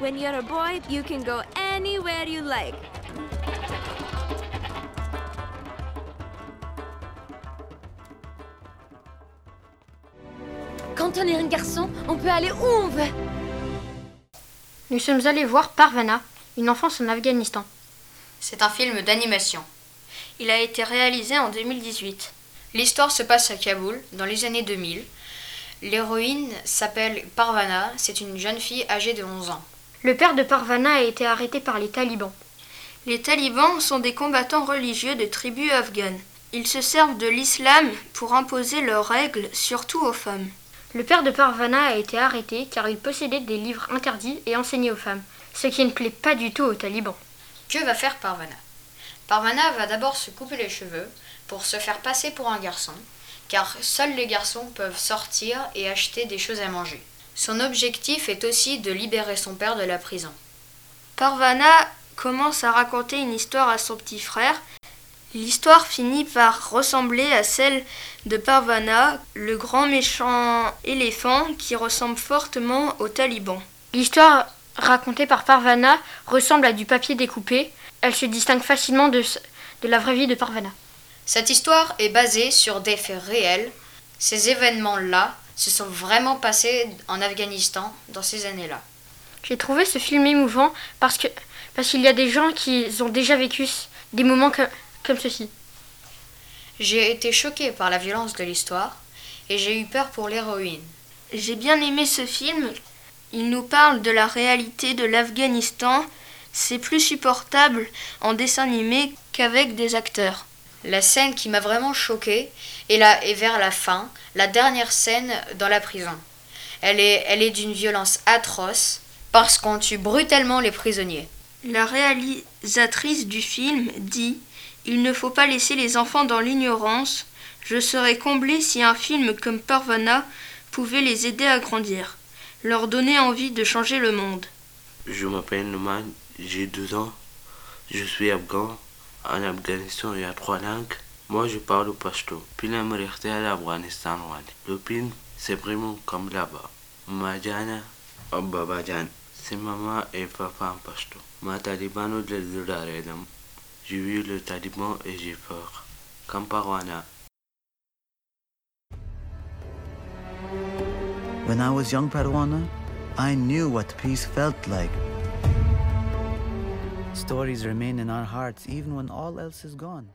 When you're a boy, you can go anywhere you like. Quand on est un garçon, on peut aller où on veut. Nous sommes allés voir Parvana, une enfance en Afghanistan. C'est un film d'animation. Il a été réalisé en 2018. L'histoire se passe à Kaboul, dans les années 2000. L'héroïne s'appelle Parvana, c'est une jeune fille âgée de 11 ans. Le père de Parvana a été arrêté par les talibans. Les talibans sont des combattants religieux de tribus afghanes. Ils se servent de l'islam pour imposer leurs règles, surtout aux femmes. Le père de Parvana a été arrêté car il possédait des livres interdits et enseignés aux femmes, ce qui ne plaît pas du tout aux talibans. Que va faire Parvana? Parvana va d'abord se couper les cheveux pour se faire passer pour un garçon, car seuls les garçons peuvent sortir et acheter des choses à manger. Son objectif est aussi de libérer son père de la prison. Parvana commence à raconter une histoire à son petit frère. L'histoire finit par ressembler à celle de Parvana, le grand méchant éléphant qui ressemble fortement aux talibans. L'histoire racontée par Parvana ressemble à du papier découpé. Elle se distingue facilement de, de la vraie vie de Parvana. Cette histoire est basée sur des faits réels. Ces événements-là se sont vraiment passés en Afghanistan dans ces années-là. J'ai trouvé ce film émouvant parce que parce qu'il y a des gens qui ont déjà vécu des moments comme, comme ceci. J'ai été choquée par la violence de l'histoire et j'ai eu peur pour l'héroïne. J'ai bien aimé ce film. Il nous parle de la réalité de l'Afghanistan. C'est plus supportable en dessin animé qu'avec des acteurs. La scène qui m'a vraiment choquée est, là, vers la fin, la dernière scène dans la prison. Elle est, elle est d'une violence atroce parce qu'on tue brutalement les prisonniers. La réalisatrice du film dit Il ne faut pas laisser les enfants dans l'ignorance. Je serais comblée si un film comme Parvana pouvait les aider à grandir, leur donner envie de changer le monde. Je m'appelle Nouman, j'ai 12 ans, je suis afghan. En Afghanistan, il y a trois langues. Moi, je parle pashto. Puis la majorité à l'Afghanistan. Le pin, c'est vraiment comme là-bas. Majana, Babajan. C'est maman et papa en pashto. Ma talibano de l'Udaredam. J'ai vu le taliban et j'ai peur. Comme. When I was young Parwana, I knew what peace felt like. Stories remain in our hearts even when all else is gone.